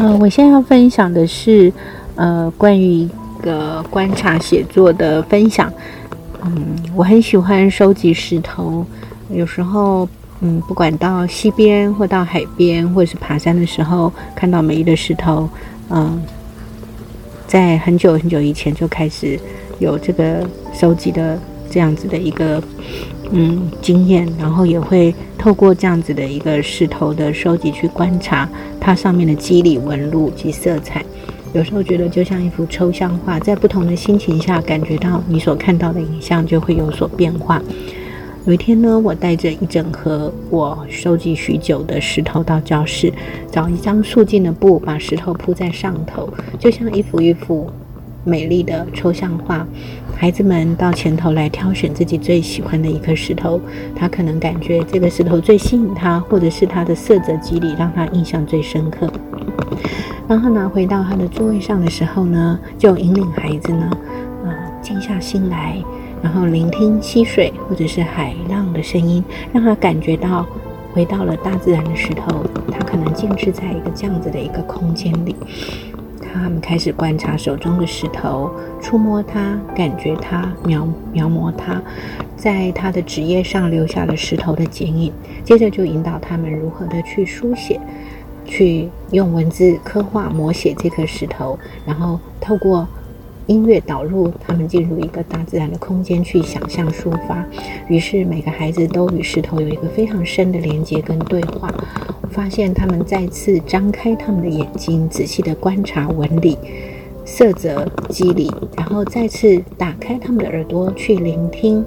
嗯，我现在要分享的是，呃，关于一个观察写作的分享。嗯，我很喜欢收集石头，有时候，嗯，不管到溪边或到海边，或者是爬山的时候，看到美丽的石头，嗯，在很久很久以前就开始有这个收集的这样子的一个。嗯，经验，然后也会透过这样子的一个石头的收集去观察它上面的肌理纹路及色彩。有时候觉得就像一幅抽象画，在不同的心情下，感觉到你所看到的影像就会有所变化。有一天呢，我带着一整盒我收集许久的石头到教室，找一张素净的布，把石头铺在上头，就像一幅一幅美丽的抽象画。孩子们到前头来挑选自己最喜欢的一颗石头，他可能感觉这个石头最吸引他，或者是它的色泽肌理让他印象最深刻。当他拿回到他的座位上的时候呢，就引领孩子呢，呃，静下心来，然后聆听溪水或者是海浪的声音，让他感觉到回到了大自然的石头，他可能静置在一个这样子的一个空间里。他们开始观察手中的石头，触摸它，感觉它，描描摹它，在他的纸页上留下了石头的剪影。接着就引导他们如何的去书写，去用文字刻画、摹写这颗石头，然后透过。音乐导入他们进入一个大自然的空间去想象抒发，于是每个孩子都与石头有一个非常深的连接跟对话。发现他们再次张开他们的眼睛，仔细的观察纹理、色泽、肌理，然后再次打开他们的耳朵去聆听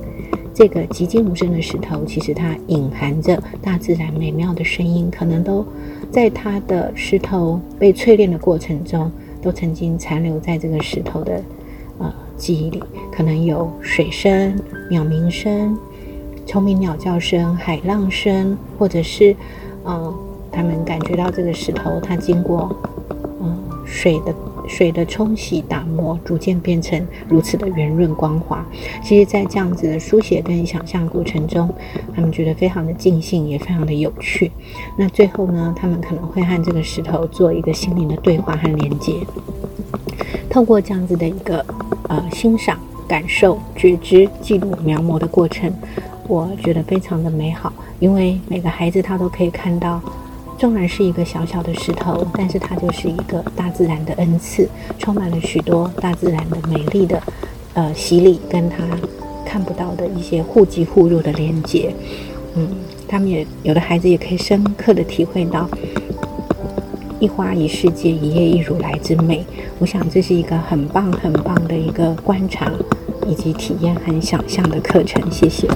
这个寂静无声的石头。其实它隐含着大自然美妙的声音，可能都在它的石头被淬炼的过程中。都曾经残留在这个石头的呃记忆里，可能有水声、鸟鸣声、虫鸣鸟叫声、海浪声，或者是嗯，他们感觉到这个石头它经过嗯水的水的冲洗打磨，逐渐变成如此的圆润光滑。其实，在这样子的书写跟想象过程中，他们觉得非常的尽兴，也非常的有趣。那最后呢，他们可能会和这个石头做一个心灵的对话和连接。透过这样子的一个呃欣赏、感受、觉知、记录、描摹的过程，我觉得非常的美好。因为每个孩子他都可以看到，纵然是一个小小的石头，但是它就是一个大自然的恩赐，充满了许多大自然的美丽的呃洗礼，跟它看不到的一些互济互入的连接。嗯，他们也有的孩子也可以深刻的体会到。一花一世界，一叶一如来之美。我想这是一个很棒、很棒的一个观察以及体验和想象的课程。谢谢。